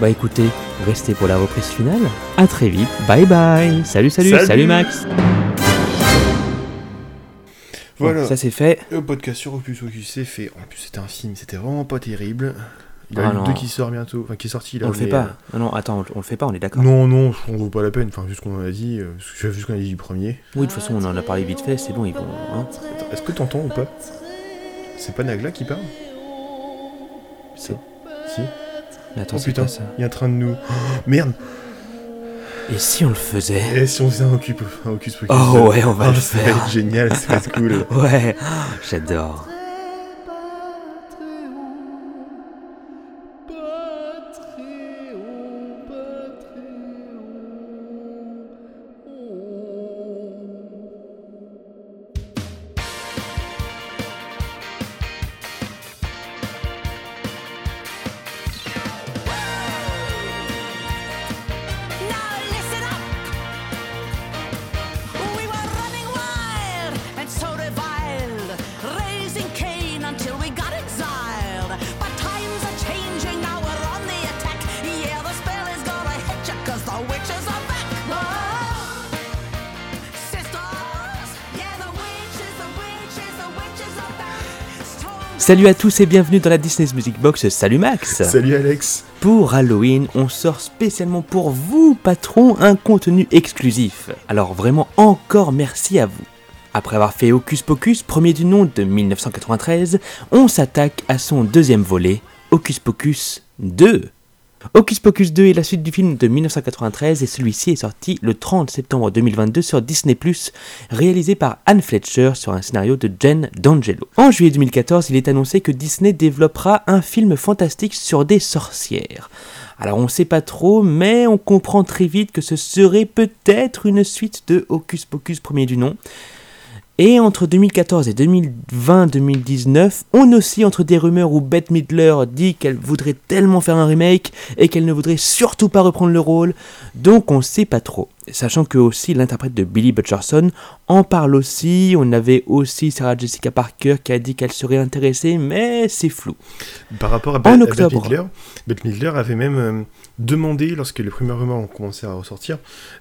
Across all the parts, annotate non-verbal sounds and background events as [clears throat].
Bah écoutez, restez pour la reprise finale. À très vite. Bye bye. Salut, salut, salut, Salut. Max. Voilà. Bon, ça c'est fait. Le podcast sur Opus Focus c'est fait. En plus, c'était un film, c'était vraiment pas terrible. Il y Ah a non. le 2 qui sort bientôt, enfin qui est sorti là. On le fait pas. Non, non, attends, on le fait pas, on est euh, d'accord. Non, non, on vaut pas la peine. Enfin, vu ce qu'on a dit, euh, vu ce qu'on a dit du premier. Oui, de toute façon, on en a parlé vite fait, c'est bon, ils vont. hein. Est-ce que t'entends ou pas? C'est pas Nagla qui parle? C'est- Si. Mais attends, Oh putain, il est en train de nous. Oh, merde Et si on le faisait Et si on faisait un Ocus un Hocus Pocus Oh ouais, on va Oh, le ça va faire. être génial, ça va être cool. [laughs] Ouais, j'adore. Salut à tous et bienvenue dans la Disney's Music Box. Salut Max. Salut Alex Pour Halloween, on sort spécialement pour vous, patrons, un contenu exclusif. Alors vraiment encore merci à vous. Après avoir fait Hocus Pocus, premier du nom de 1993, on s'attaque à son deuxième volet, Hocus Pocus 2. Hocus Pocus 2 est la suite du film de 1993 et celui-ci est sorti le 30 septembre 2022 sur Disney+, réalisé par Anne Fletcher sur un scénario de Jen D'Angelo. En juillet 2014, il est annoncé que Disney développera un film fantastique sur des sorcières. Alors on sait pas trop, mais on comprend très vite que ce serait peut-être une suite de Hocus Pocus premier du nom. Et entre 2014 et 2020-2019, on oscille entre des rumeurs où Bette Midler dit qu'elle voudrait tellement faire un remake et qu'elle ne voudrait surtout pas reprendre le rôle, donc on sait pas trop. Sachant que aussi l'interprète de Billy Butcherson en parle aussi, on avait aussi Sarah Jessica Parker qui a dit qu'elle serait intéressée, mais c'est flou. Par rapport à, En Be- à Bette. Midler, Bette Midler avait même euh, demandé, lorsque les premières rumeurs ont commencé à ressortir,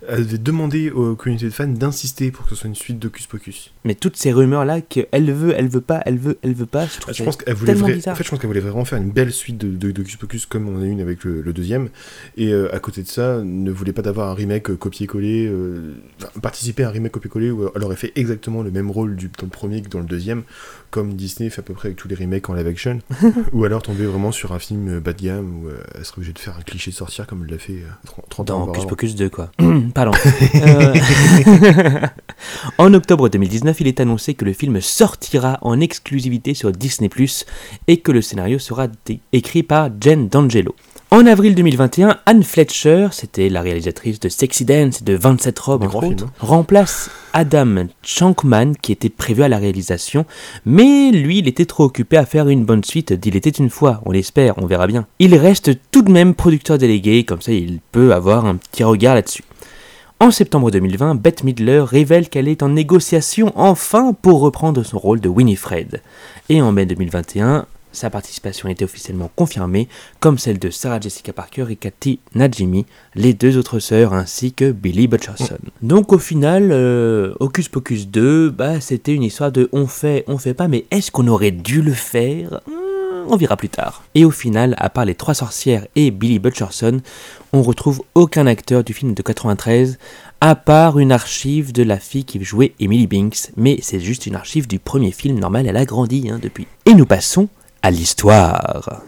avait demandé aux communautés de fans d'insister pour que ce soit une suite d'Hocus Pocus. Mais toutes ces rumeurs là qu'elle veut, elle veut pas, elle veut, elle veut pas, je trouve je pense qu'elle voulait, en fait, je pense qu'elle voulait vraiment faire une belle suite d'Hocus Pocus comme on a une avec le, le deuxième. Et euh, à côté de ça, ne voulait pas d'avoir un remake euh, copier-coller, euh, enfin, participer à un remake copier-coller où elle aurait fait exactement le même rôle du, dans le premier que dans le deuxième, comme Disney fait à peu près avec tous les remakes en live action. [laughs] ou alors tomber vraiment sur un film euh, bas de gamme où euh, elle serait obligée de faire un cliché de sorcière comme elle l'a fait euh, 30, 30 ans Dans. Hocus Pocus 2, quoi. [clears throat] Pardon. [laughs] Euh, [laughs] en octobre 2019, il est annoncé que le film sortira en exclusivité sur Disney+, et que le scénario sera écrit par Jen D'Angelo. En avril 2021, Anne Fletcher, c'était la réalisatrice de Sexy Dance et de 27 robes, entre autres, hein. remplace Adam Shankman, qui était prévu à la réalisation, mais lui, il était trop occupé à faire une bonne suite d'Il était une fois, on l'espère, on verra bien. Il reste tout de même producteur délégué, comme ça il peut avoir un petit regard là-dessus. En septembre 2020, Bette Midler révèle qu'elle est en négociation enfin pour reprendre son rôle de Winifred. Et en mai 2021, sa participation était officiellement confirmée, comme celle de Sarah Jessica Parker et Cathy Najimy, les deux autres sœurs, ainsi que Billy Butcherson. Donc au final, euh, Hocus Pocus 2, bah, c'était une histoire de on fait, on fait pas, mais est-ce qu'on aurait dû le faire? Hmm, On verra plus tard. Et au final, à part les trois sorcières et Billy Butcherson, on retrouve aucun acteur du film de 93, à part une archive de la fille qui jouait Emily Binks, mais c'est juste une archive du premier film normal, elle a grandi hein, depuis. Et nous passons à l'histoire.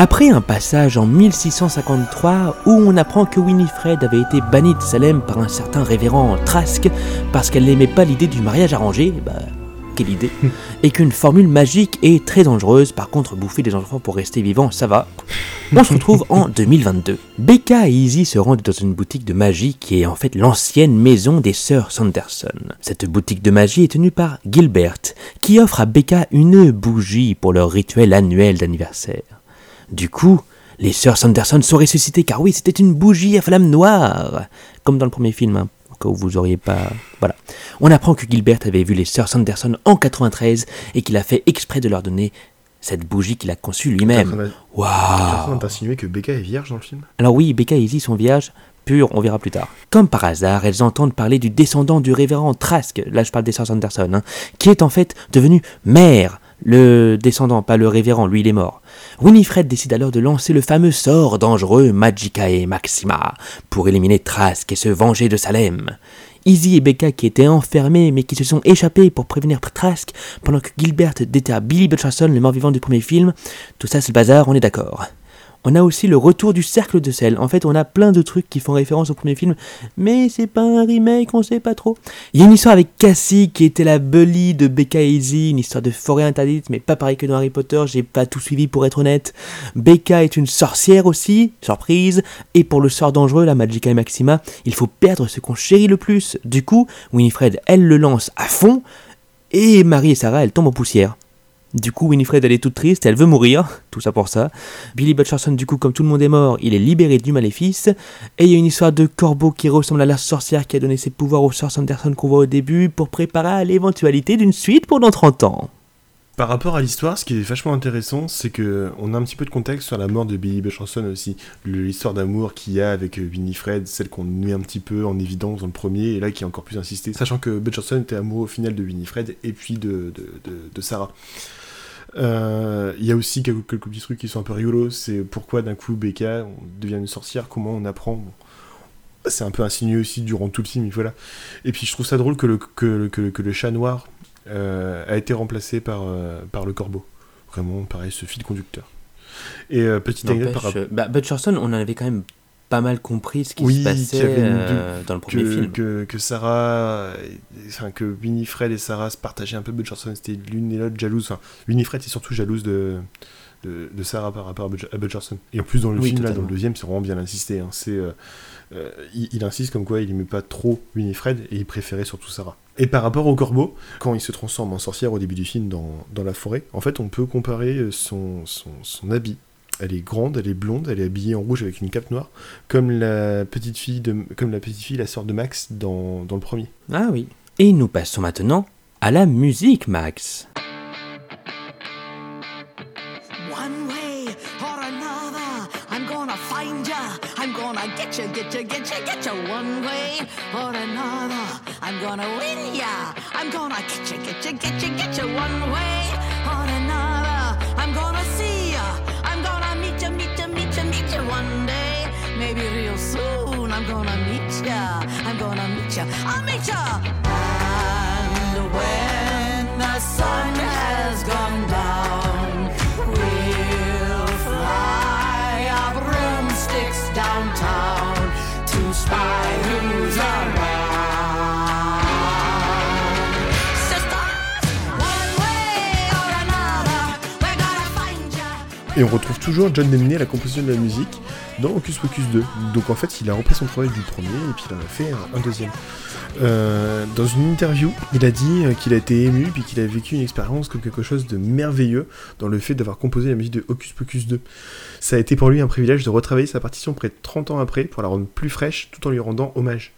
Après un passage en 1653 où on apprend que Winifred avait été bannie de Salem par un certain révérend Trask parce qu'elle n'aimait pas l'idée du mariage arrangé, bah, quelle idée, [laughs] et qu'une formule magique est très dangereuse. Par contre, bouffer des enfants pour rester vivant, ça va. On se retrouve en [laughs] 2022. Becca et Izzy se rendent dans une boutique de magie qui est en fait l'ancienne maison des sœurs Sanderson. Cette boutique de magie est tenue par Gilbert, qui offre à Becca une bougie pour leur rituel annuel d'anniversaire. Du coup, les sœurs Sanderson sont ressuscitées car oui, c'était une bougie à flamme noire, comme dans le premier film. hein, au cas où vous auriez pas. Voilà. On apprend que Gilbert avait vu les sœurs Sanderson en 93 et qu'il a fait exprès de leur donner cette bougie qu'il a conçue lui-même. Waouh d'insinuer que Becca est vierge dans le film? Alors oui, Becca et Izzy sont vierges, purs, on verra plus tard. Comme par hasard, elles entendent parler du descendant du révérend Trask, là je parle des sœurs Anderson, hein, qui est en fait devenu maire. Le descendant, pas le révérend, lui il est mort. Winifred décide alors de lancer le fameux sort dangereux Magicae Maxima pour éliminer Trask et se venger de Salem. Izzy et Becca qui étaient enfermés mais qui se sont échappés pour prévenir Trask pendant que Gilbert déterre Billy Butcherson, le mort-vivant du premier film, tout ça c'est le bazar, on est d'accord. On a aussi le retour du cercle de sel. En fait, on a plein de trucs qui font référence au premier film, mais c'est pas un remake, on sait pas trop. Il y a une histoire avec Cassie qui était la bully de Becca Izzy, une histoire de forêt interdite, mais pas pareil que dans Harry Potter, j'ai pas tout suivi pour être honnête. Becca est une sorcière aussi, surprise, et pour le sort dangereux, la Magica et Maxima, il faut perdre ce qu'on chérit le plus. Du coup, Winifred, elle le lance à fond, et Marie et Sarah, elles tombent en poussière. Du coup, Winifred, elle est toute triste, elle veut mourir, [laughs] tout ça pour ça. Billy Butcherson, du coup, comme tout le monde est mort, il est libéré du maléfice. Et il y a une histoire de corbeau qui ressemble à la sorcière qui a donné ses pouvoirs aux sœurs Sanderson qu'on voit au début pour préparer à l'éventualité d'une suite pour dans 30 ans. Par rapport à l'histoire, ce qui est vachement intéressant, c'est que on a un petit peu de contexte sur la mort de Billy Butcherson aussi. L'histoire d'amour qu'il y a avec euh, Winifred, celle qu'on met un petit peu en évidence dans le premier, et là qui est encore plus insisté. Sachant que Butcherson était amoureux au final de Winifred et puis de, Sarah. Euh, Il y a aussi quelques, petits trucs qui sont un peu rigolos. C'est pourquoi d'un coup Becca devient une sorcière, comment on apprend. C'est un peu insinué aussi durant tout le film, voilà. Et puis je trouve ça drôle que le, que, le chat noir a été remplacé par, euh, par le corbeau. Vraiment, pareil, ce fil conducteur. Et euh, petite anecdote par rapport. Bah, Butcherson, on en avait quand même pas mal compris ce qui Oui, se passait avait euh, dans le premier que, film. que, que Sarah, enfin que Winifred et Sarah se partageaient un peu Butcherson, c'était l'une et l'autre jalouse. Enfin, Winifred est surtout jalouse de, de, de Sarah par rapport à Butch- à Butcherson. Et en plus dans le Oui, film, là, dans le deuxième, c'est vraiment bien insisté. hein. C'est, euh, euh, il, il insiste comme quoi il aimait pas trop Winifred et il préférait surtout Sarah. Et par rapport au corbeau, quand il se transforme en sorcière au début du film dans, la forêt, en fait on peut comparer son, son, habit. Elle est grande, elle est blonde, elle est habillée en rouge avec une cape noire, comme la petite fille, de, la, petite sœur de Max dans le premier. Ah oui. Et nous passons maintenant à la musique, Max. I'm gonna win ya. I'm gonna get ya, get ya, get ya, get ya. One way or another, I'm gonna see ya. I'm gonna meet ya, meet ya, meet ya, meet ya one day. Maybe real soon, I'm gonna meet ya. I'm gonna meet ya. I'll meet ya. And when the sun Et on retrouve toujours John Demney à la composition de la musique dans Hocus Pocus 2. Donc en fait, il a repris son travail du premier et puis il en a fait un, deuxième. Euh, dans une interview, il a dit euh, qu'il a été ému puis qu'il a vécu une expérience comme quelque chose de merveilleux dans le fait d'avoir composé la musique de Hocus Pocus 2. Ça a été pour lui un privilège de retravailler sa partition près de 30 ans après pour la rendre plus fraîche tout en lui rendant hommage.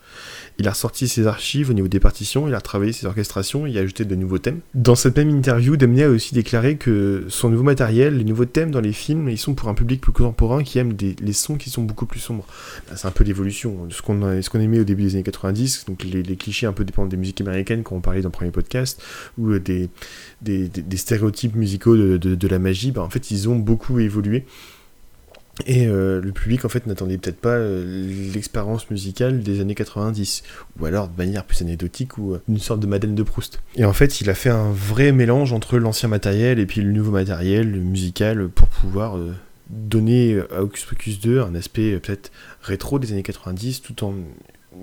Il a ressorti ses archives au niveau des partitions, il a retravaillé ses orchestrations, il a ajouté de nouveaux thèmes. Dans cette même interview, Demney a aussi déclaré que son nouveau matériel, les nouveaux thèmes dans les films, ils sont pour un public plus contemporain qui aime les sons qui sont beaucoup plus sombres. Là, C'est un peu l'évolution de ce qu'on aimait au début des années 90, donc les, les clichés un peu dépendent des musiques américaines, quand on parlait dans le premier podcast, ou euh, des, stéréotypes musicaux de la magie, bah, en fait ils ont beaucoup évolué. Et euh, le public en fait n'attendait peut-être pas euh, l'expérience musicale des années 90, ou alors de manière plus anecdotique ou euh, une sorte de Madeleine de Proust. Et en fait, il a fait un vrai mélange entre l'ancien matériel et puis le nouveau matériel musical pour pouvoir donner à Hocus Pocus 2 un aspect peut-être rétro des années 90 tout en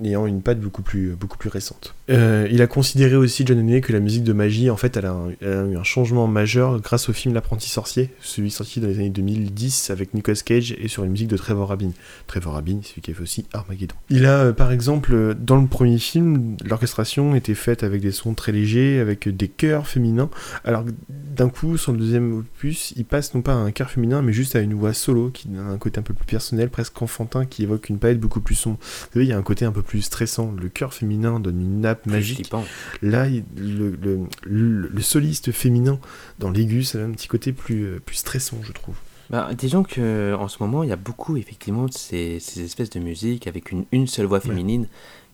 ayant une patte beaucoup plus, beaucoup plus récente. Euh, il a considéré aussi, John Henley, que la musique de magie, en fait, elle a, un- elle a eu un changement majeur grâce au film L'apprenti sorcier, celui sorti dans les années 2010 avec Nicolas Cage et sur une musique de Trevor Rabin. Trevor Rabin, celui qui a fait aussi Armageddon. Il a, euh, par exemple, euh, dans le premier film, l'orchestration était faite avec des sons très légers, avec des chœurs féminins, alors que d'un coup, sur le deuxième opus, il passe non pas à un chœur féminin, mais juste à une voix solo, qui a un côté un peu plus personnel, presque enfantin, qui évoque une palette beaucoup plus sombre. Vous savez, il y a un côté un peu plus stressant. Le chœur féminin donne une nappe Plus magique. flippant. Là, il- le, le- le- le soliste féminin dans l'aigu, ça a un petit côté plus, euh, plus stressant, je trouve. Bah, disons que en ce moment, il y a beaucoup effectivement de ces, ces espèces de musique avec une, une seule voix féminine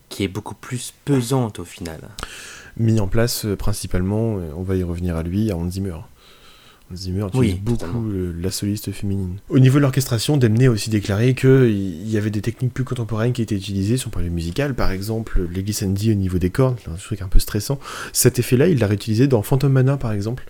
qui est beaucoup plus pesante au final. Mis en place euh, principalement, euh, on va y revenir à lui, à Hans Zimmer. Zimmer utilise Oui, beaucoup la soliste féminine. Au niveau de l'orchestration, Demney a aussi déclaré qu'il y avait des techniques plus contemporaines qui étaient utilisées sur le point musical, par exemple les glissandi au niveau des cordes, un truc un peu stressant. Cet effet-là, il l'a réutilisé dans Phantom Manor, par exemple.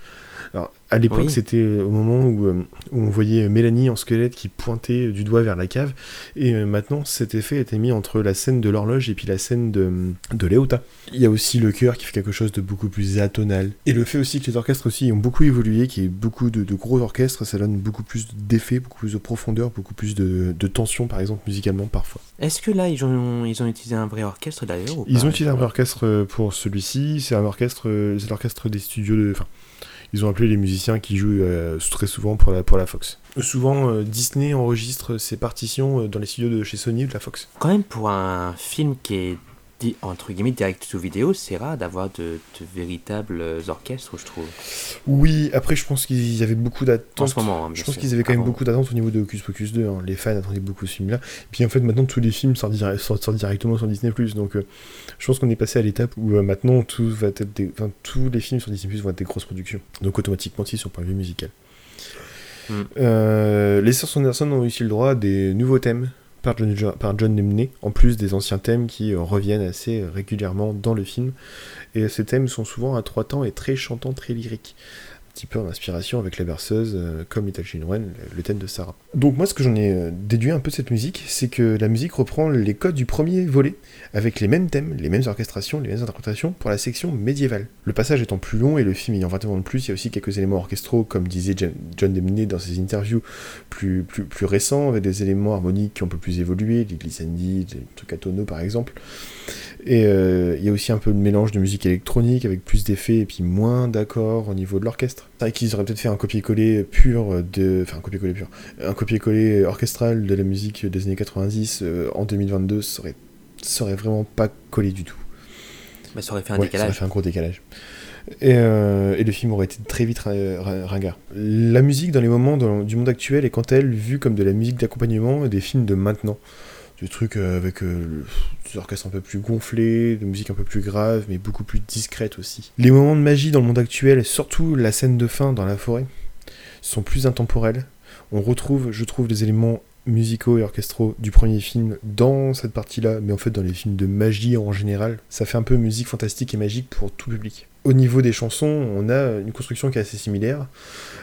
À l'époque, Oui. c'était euh, au moment où, euh, où on voyait Mélanie en squelette qui pointait du doigt vers la cave, et euh, maintenant, cet effet a été mis entre la scène de l'horloge et puis la scène de, de Léota. Il y a aussi le chœur qui fait quelque chose de beaucoup plus atonal. Et le fait aussi que les orchestres aussi ont beaucoup évolué, qu'il y ait beaucoup de, de gros orchestres, ça donne beaucoup plus d'effets, beaucoup plus de profondeur, beaucoup plus de, de tension, par exemple, musicalement, parfois. Est-ce que là, ils ont, ils ont utilisé un vrai orchestre d'ailleurs ou Ils ont utilisé un vrai orchestre euh, pour celui-ci, c'est un orchestre, euh, c'est l'orchestre des studios de... Enfin, ils ont appelé les musiciens qui jouent euh, très souvent pour la, pour la Fox. Souvent, euh, Disney enregistre ses partitions euh, dans les studios de chez Sony ou de la Fox. Quand même, pour un film qui est entre guillemets direct to vidéo, c'est rare d'avoir de, de véritables orchestres, je trouve. Oui, après, je pense qu'il y avait beaucoup d'attentes. En ce moment, hein, Je pense qu'ils avaient quand même Avant. beaucoup d'attentes au niveau de Hocus Pocus 2. hein. Les fans attendaient beaucoup ce film-là. Puis en fait, maintenant, tous les films sortent, dire- sortent- sortent directement sur Disney+. Donc, euh, je pense qu'on est passé à l'étape où euh, maintenant, tout va être des... enfin, tous les films sur Disney+, vont être des grosses productions. Donc, automatiquement, aussi, sur le point de vue musical. Mm. Euh, les Sœurs Anderson ont aussi le droit à des nouveaux thèmes par John, par John Nemney, en plus des anciens thèmes qui euh, reviennent assez régulièrement dans le film. Et ces thèmes sont souvent à trois temps et très chantants, très lyriques petit peu en inspiration avec la berceuse, euh, comme Little Children, le, thème de Sarah. Donc moi, ce que j'en ai euh, déduit un peu de cette musique, c'est que la musique reprend les codes du premier volet, avec les mêmes thèmes, les mêmes orchestrations, les mêmes interprétations pour la section médiévale. Le passage étant plus long et le film ayant 20 ans de plus, il y a aussi quelques éléments orchestraux, comme disait John Demney dans ses interviews plus, plus, plus récents, avec des éléments harmoniques qui ont un peu plus évolué, des glissandi, des trucs à tonneaux par exemple. Et euh, il y a aussi un peu de mélange de musique électronique avec plus d'effets et puis moins d'accords au niveau de l'orchestre. C'est vrai qu'ils auraient peut-être fait un copier-coller pur de. Enfin, un copier-coller pur. Un copier-coller orchestral de la musique des années 90 euh, en 2022, ça aurait, ça aurait vraiment pas collé du tout. Bah, ça aurait fait un Ouais, ça aurait décalage. fait un gros décalage. Et, euh, et le film aurait été très vite ringard. La musique dans les moments dans- du monde actuel est quant à elle vue comme de la musique d'accompagnement des films de maintenant. Du truc euh, avec euh, des orchestres un peu plus gonflés, de musique un peu plus grave, mais beaucoup plus discrète aussi. Les moments de magie dans le monde actuel, surtout la scène de fin dans la forêt, sont plus intemporels. On retrouve, je trouve, les éléments musicaux et orchestraux du premier film dans cette partie-là, mais en fait dans les films de magie en général, ça fait un peu musique fantastique et magique pour tout public. Au niveau des chansons, on a une construction qui est assez similaire.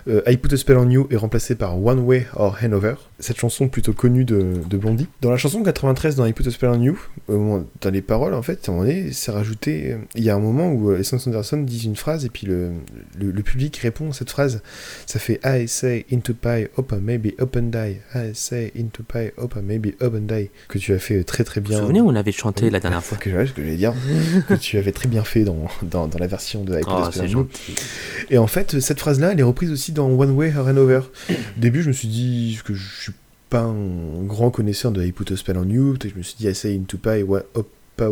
Euh, I Put a Spell on You est remplacé par One Way or Hanover, cette chanson plutôt connue de, de Blondie. Dans la chanson 93 dans I Put a Spell on You, dans les paroles en fait, moment donné, c'est rajouté. euh, Il y a un moment où euh, les Sons Anderson disent une phrase et puis le, le, le public répond à cette phrase. Ça fait I say into pie, open maybe open die. I say into pie, open maybe open die. Que tu as fait très très Vous bien. vous souvenez, on l'avait chanté la dernière fois? Que, [laughs] que j'allais dire, que tu avais très bien fait dans, dans, dans la version de I Oh, gentil. Et en fait, cette phrase-là, elle est reprise aussi dans One Way or Hanover. Au début, je me suis dit que je suis pas un grand connaisseur de I Put a Spell on You. Je me suis dit I say into pie, what, up,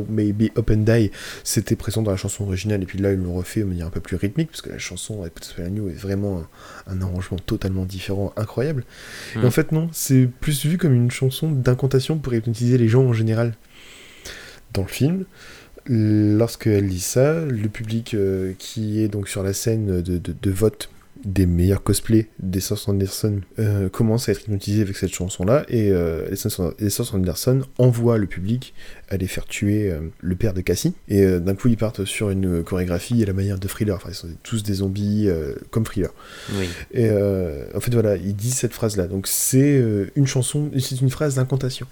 maybe and die. C'était présent dans la chanson originale. Et puis là, ils l'ont refait de manière un peu plus rythmique, parce que la chanson I Put a Spell on You est vraiment un, un arrangement totalement différent, incroyable. Et Mm. en fait, non, c'est plus vu comme une chanson d'incantation pour hypnotiser les gens en général. Dans le film, lorsqu'elle dit ça, le public euh, qui est donc sur la scène de, de- de vote des meilleurs cosplays des Sœurs Anderson euh, commence à être hypnotisé avec cette chanson-là et euh, Anderson envoient le public les faire tuer euh, le père de Cassie et d'un coup ils partent sur une chorégraphie à la manière de Thriller, enfin ils sont tous des zombies comme Thriller. Oui. Et en fait, voilà, il dit cette phrase-là. Donc c'est une chanson, c'est une phrase d'incantation.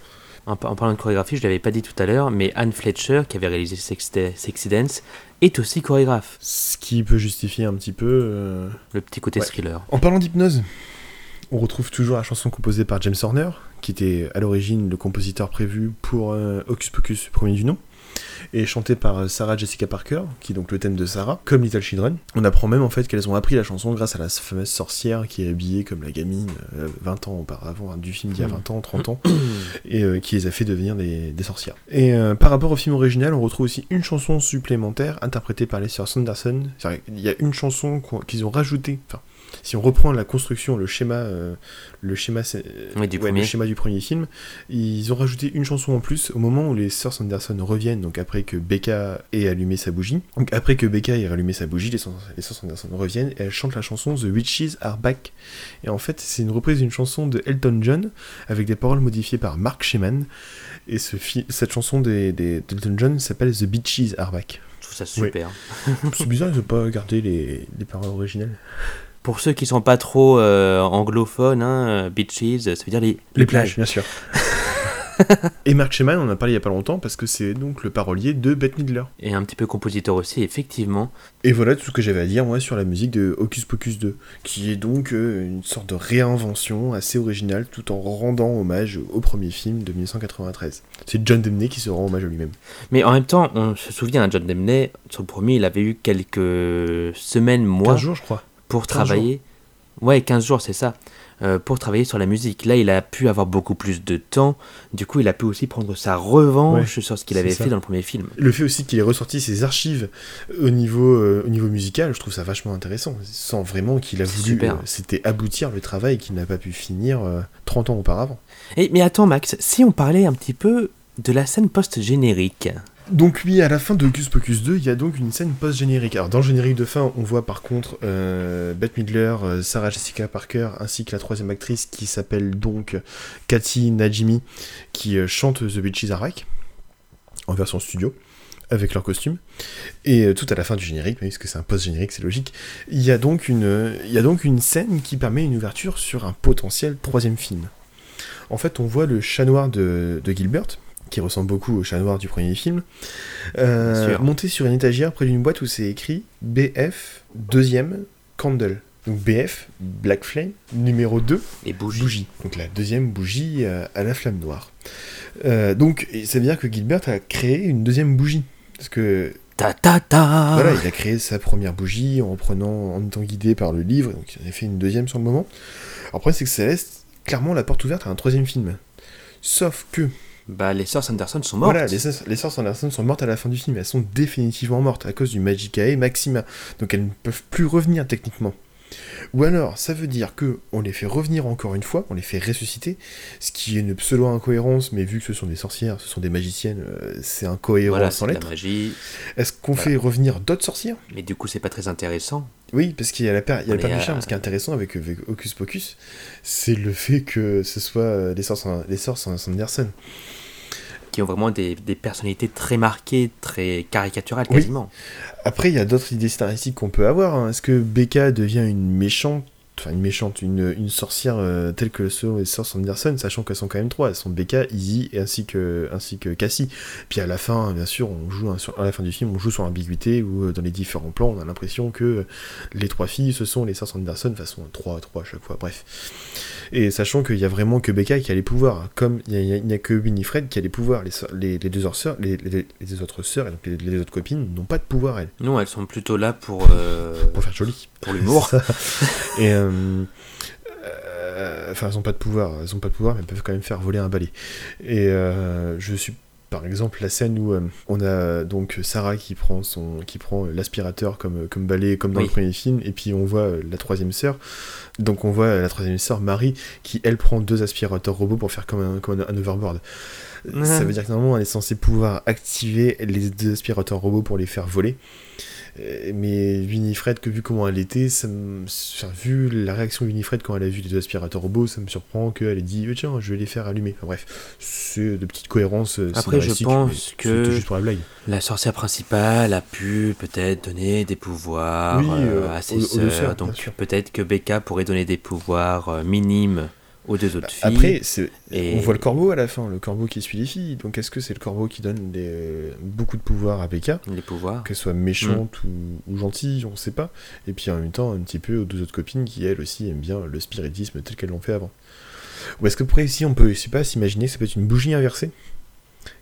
En, par- en parlant de chorégraphie, je l'avais pas dit tout à l'heure, mais Anne Fletcher, qui avait réalisé Sex- Sexy Dance, est aussi chorégraphe. Ce qui peut justifier un petit peu. euh, Le petit côté Ouais. thriller. En parlant d'hypnose, on retrouve toujours la chanson composée par James Horner, qui était à l'origine le compositeur prévu pour euh, Hocus Pocus, premier du nom, et chantée par euh, Sarah Jessica Parker, qui est donc le thème de Sarah, comme Little Children. On apprend même en fait qu'elles ont appris la chanson grâce à la fameuse sorcière qui est habillée comme la gamine euh, 20 ans auparavant, hein, du film d'il y a 20 ans, 30 ans, [coughs] et euh, qui les a fait devenir des, des sorcières. Et euh, par rapport au film original, on retrouve aussi une chanson supplémentaire interprétée par les sœurs Sanderson. Qu'il y a une chanson qu'ils ont rajoutée. Enfin, si on reprend la construction, le schéma, euh, le schéma, Oui, du ouais, premier. le schéma du premier film, ils ont rajouté une chanson en plus au moment où les sœurs Sanderson reviennent. Donc après que Becca ait allumé sa bougie. Donc après que Becca ait rallumé sa bougie, les sœurs, les sœurs Sanderson reviennent et elles chantent la chanson The Witches Are Back. Et en fait, c'est une reprise d'une chanson de Elton John avec des paroles modifiées par Mark Sheman. Et ce cette chanson d'Elton John s'appelle The Bitches Are Back. Je trouve ça super. C'est bizarre, ils n'ont pas gardé les, les paroles originales. Pour ceux qui sont pas trop euh, anglophones, hein, euh, Beaches, ça veut dire les, Les plages, bien sûr. [laughs] et Mark Sheman, on en a parlé il y a pas longtemps parce que c'est donc le parolier de Bette Midler. Et un petit peu compositeur aussi, effectivement. Et voilà tout ce que j'avais à dire moi sur la musique de Hocus Pocus 2, qui est donc euh, une sorte de réinvention assez originale tout en rendant hommage au premier film de 1993. C'est John Demney qui se rend hommage à lui-même. Mais en même temps, on se souvient, hein, John Demney, sur le premier, il avait eu quelques semaines, mois 15 jours je crois. Pour travailler. Ouais, 15 jours, c'est ça. euh, pour travailler sur la musique. Là, il a pu avoir beaucoup plus de temps. Du coup, il a pu aussi prendre sa revanche sur ce qu'il avait ça. fait dans le premier film. Le fait aussi qu'il ait ressorti ses archives au niveau, euh, au niveau musical, je trouve ça vachement intéressant. Sans vraiment qu'il a voulu, euh, c'était aboutir le travail qu'il n'a pas pu finir euh, 30 ans auparavant. Et, mais attends, Max, si on parlait un petit peu de la scène post-générique. Donc oui, à la fin de Hocus Pocus 2, il y a donc une scène post-générique. Alors dans le générique de fin, on voit par contre euh, Bette Midler, euh, Sarah Jessica Parker, ainsi que la troisième actrice qui s'appelle donc Cathy Najimy, qui euh, chante The Bitches Are Back, en version studio, avec leur costume. Et euh, tout à la fin du générique, oui, parce que c'est un post-générique, c'est logique, il y, a donc une, il y a donc une scène qui permet une ouverture sur un potentiel troisième film. En fait, on voit le chat noir de Gilbert, qui ressemble beaucoup au chat noir du premier film, euh, monté sur une étagère près d'une boîte où c'est écrit BF deuxième candle. Donc BF, Black Flame, numéro 2, Les bougies. bougie. Donc la deuxième bougie euh, à la flamme noire. Euh, donc et ça veut dire que Gilbert a créé une deuxième bougie. Parce que Ta ta ta voilà, il a créé sa première bougie en prenant, en étant guidé par le livre, donc il en a fait une deuxième sur le moment. Après, c'est que ça laisse clairement la porte ouverte à un troisième film. Sauf que, Bah, les sœurs Sanderson sont mortes. voilà, les, les sœurs Sanderson sont mortes à la fin du film, elles sont définitivement mortes à cause du Magicae Maxima, donc elles ne peuvent plus revenir techniquement. Ou alors, ça veut dire que on les fait revenir encore une fois, on les fait ressusciter, ce qui est une pseudo-incohérence, mais vu que ce sont des sorcières, ce sont des magiciennes, euh, c'est incohérent Voilà, sans de la magie. Est-ce qu'on Voilà. fait revenir d'autres sorcières? Mais du coup, c'est pas très intéressant. Oui, parce qu'il y a la paire, il y a du à- charme. Ce qui est intéressant avec, avec Hocus Pocus, c'est le fait que ce soit euh, les sœurs San- les sœurs San- Sanderson. Qui ont vraiment des, des personnalités très marquées, très caricaturales Oui. quasiment. Après, il y a d'autres idées scénaristiques qu'on peut avoir. hein. Est-ce que Becca devient une méchante, enfin une méchante, une, une sorcière euh, telle que sont les sœurs Sanderson, sachant qu'elles sont quand même trois. Elles sont Becca, Izzy et ainsi que, ainsi que Cassie. Puis à la fin, bien sûr, on joue à la fin du film, on joue sur l'ambiguïté où euh, dans les différents plans, on a l'impression que les trois filles, ce sont les sœurs Sanderson, de façon 3 à 3 à chaque fois, bref. Et sachant qu'il y a vraiment que Becca qui a les pouvoirs, comme il n'y a, a que Winifred qui a les pouvoirs, les, les, les deux autres sœurs, les, les- deux autres sœurs et donc les, autres copines n'ont pas de pouvoir elles, Non, elles sont plutôt là pour, euh, pour faire joli. pour l'humour. [laughs] Et euh, enfin, elles ont pas de pouvoir, elles ont pas de pouvoir, mais elles peuvent quand même faire voler un balai. Et euh, je suis par exemple la scène où euh, on a donc Sarah qui prend son qui prend l'aspirateur comme comme balai comme dans Oui. le premier film et puis on voit euh, la troisième sœur donc on voit la troisième sœur Marie qui elle prend deux aspirateurs robots pour faire comme un, comme un, un overboard ça veut dire que normalement elle est censée pouvoir activer les deux aspirateurs robots pour les faire voler Euh, mais Winifred, que vu comment elle était, ça me... enfin, vu la réaction de Winifred quand elle a vu les deux aspirateurs robots, ça me surprend qu'elle ait dit Eh, tiens, je vais les faire allumer. Enfin, bref, c'est de petites cohérences. euh, Après, je pense que- juste pour la blague. La sorcière principale a pu peut-être donner des pouvoirs Oui, euh, euh, à ses sœurs. donc peut-être que Becca pourrait donner des pouvoirs euh, minimes aux deux autres filles. Après, Et- on voit le corbeau à la fin, le corbeau qui suit les filles. Donc est-ce que c'est le corbeau qui donne des- beaucoup de pouvoir à Becca les pouvoirs. Qu'elle soit méchante Mm. ou, ou gentille, on sait pas. Et puis en même temps, un petit peu aux deux autres copines qui, elles aussi, aiment bien le spiritisme tel qu'elles l'ont fait avant. Ou est-ce que pour ici, on peut, je sais pas, s'imaginer que ça peut être une bougie inversée?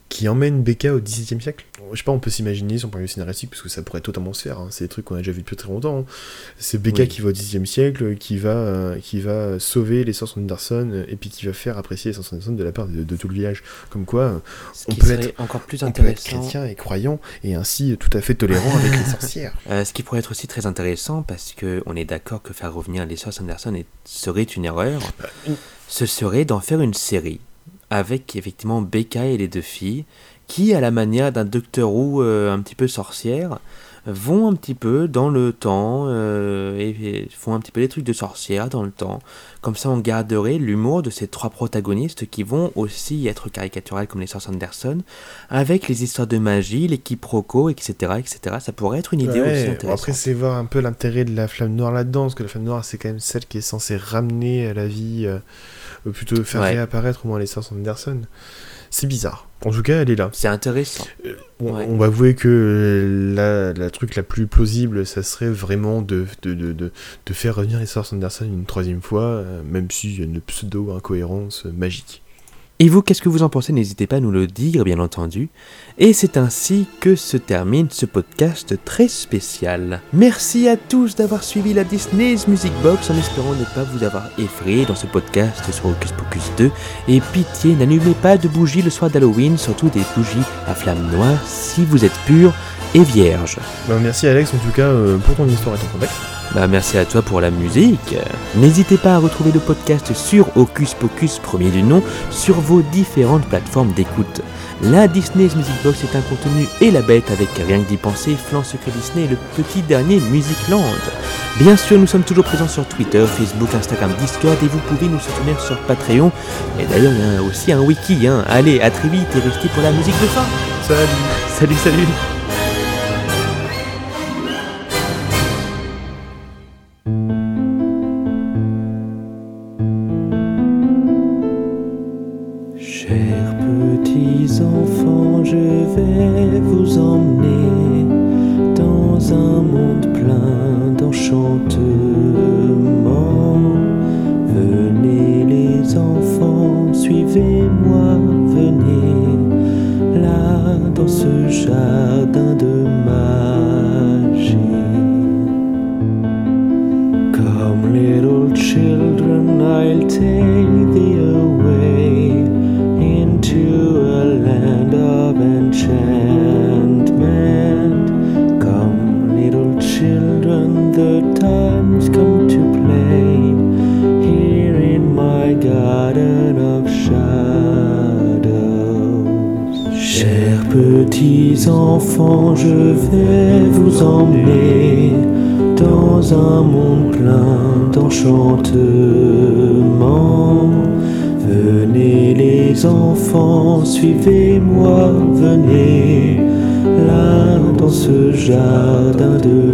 Qui emmène Becca au XVIIe siècle Je sais pas, on peut s'imaginer son point de vue scénaristique, parce que ça pourrait totalement se faire. hein. C'est des trucs qu'on a déjà vu depuis très longtemps. hein. C'est Becca Oui. qui va au XIXe siècle, qui va, euh, qui va sauver les sœurs Anderson, euh, et puis qui va faire apprécier les sœurs Anderson de la part de, de tout le village. Comme quoi, euh, Ce on qui peut être- encore plus on peut être chrétien et croyant, et ainsi tout à fait tolérant avec les [laughs] sorcières. Euh, ce qui pourrait être aussi très intéressant parce que on est d'accord que faire revenir les Sanderson est- serait une erreur. une- Ce serait d'en faire une série avec effectivement Becca et les deux filles qui, à la manière d'un Docteur Who euh, un petit peu sorcière, vont un petit peu dans le temps euh, et, et font un petit peu des trucs de sorcière dans le temps. Comme ça, on garderait l'humour de ces trois protagonistes qui vont aussi être caricaturales comme les sœurs Sanderson, avec les histoires de magie, les quiproquos, etc., etc. Ça pourrait être une idée Ouais, aussi intéressante. après, c'est voir un peu l'intérêt de la flamme noire là-dedans, parce que la flamme noire, c'est quand même celle qui est censée ramener à la vie, euh, plutôt faire Ouais. réapparaître au moins les sœurs Anderson. C'est bizarre. En tout cas, elle est là. C'est intéressant. On, Ouais. on va avouer que euh, la, la truc la plus plausible, ça serait vraiment de, de, de, de, de faire revenir les sœurs Anderson une troisième fois, euh, même s'il y a une pseudo-incohérence euh, magique. Et vous, qu'est-ce que vous en pensez? N'hésitez pas à nous le dire, bien entendu. Et c'est ainsi que se termine ce podcast très spécial. Merci à tous d'avoir suivi la Disney's Music Box en espérant ne pas vous avoir effrayé dans ce podcast sur Hocus Pocus 2. Et pitié, n'allumez pas de bougies le soir d'Halloween, surtout des bougies à flamme noire si vous êtes pur et vierge. Bah, merci Alex, en tout cas, euh, pour ton histoire et ton contexte. Bah merci à toi pour la musique. N'hésitez pas à retrouver le podcast sur Hocus Pocus premier du nom sur vos différentes plateformes d'écoute. La Disney's Music Box est un contenu et la bête avec rien que d'y penser, Flan Secret Disney et le petit dernier Musicland. Bien sûr, nous sommes toujours présents sur Twitter, Facebook, Instagram, Discord et vous pouvez nous soutenir sur Patreon. Et d'ailleurs, il y a aussi un wiki. Hein. Allez, à très vite et restez pour la musique de fin. Salut Salut, salut suivez-moi, venez là dans ce jardin de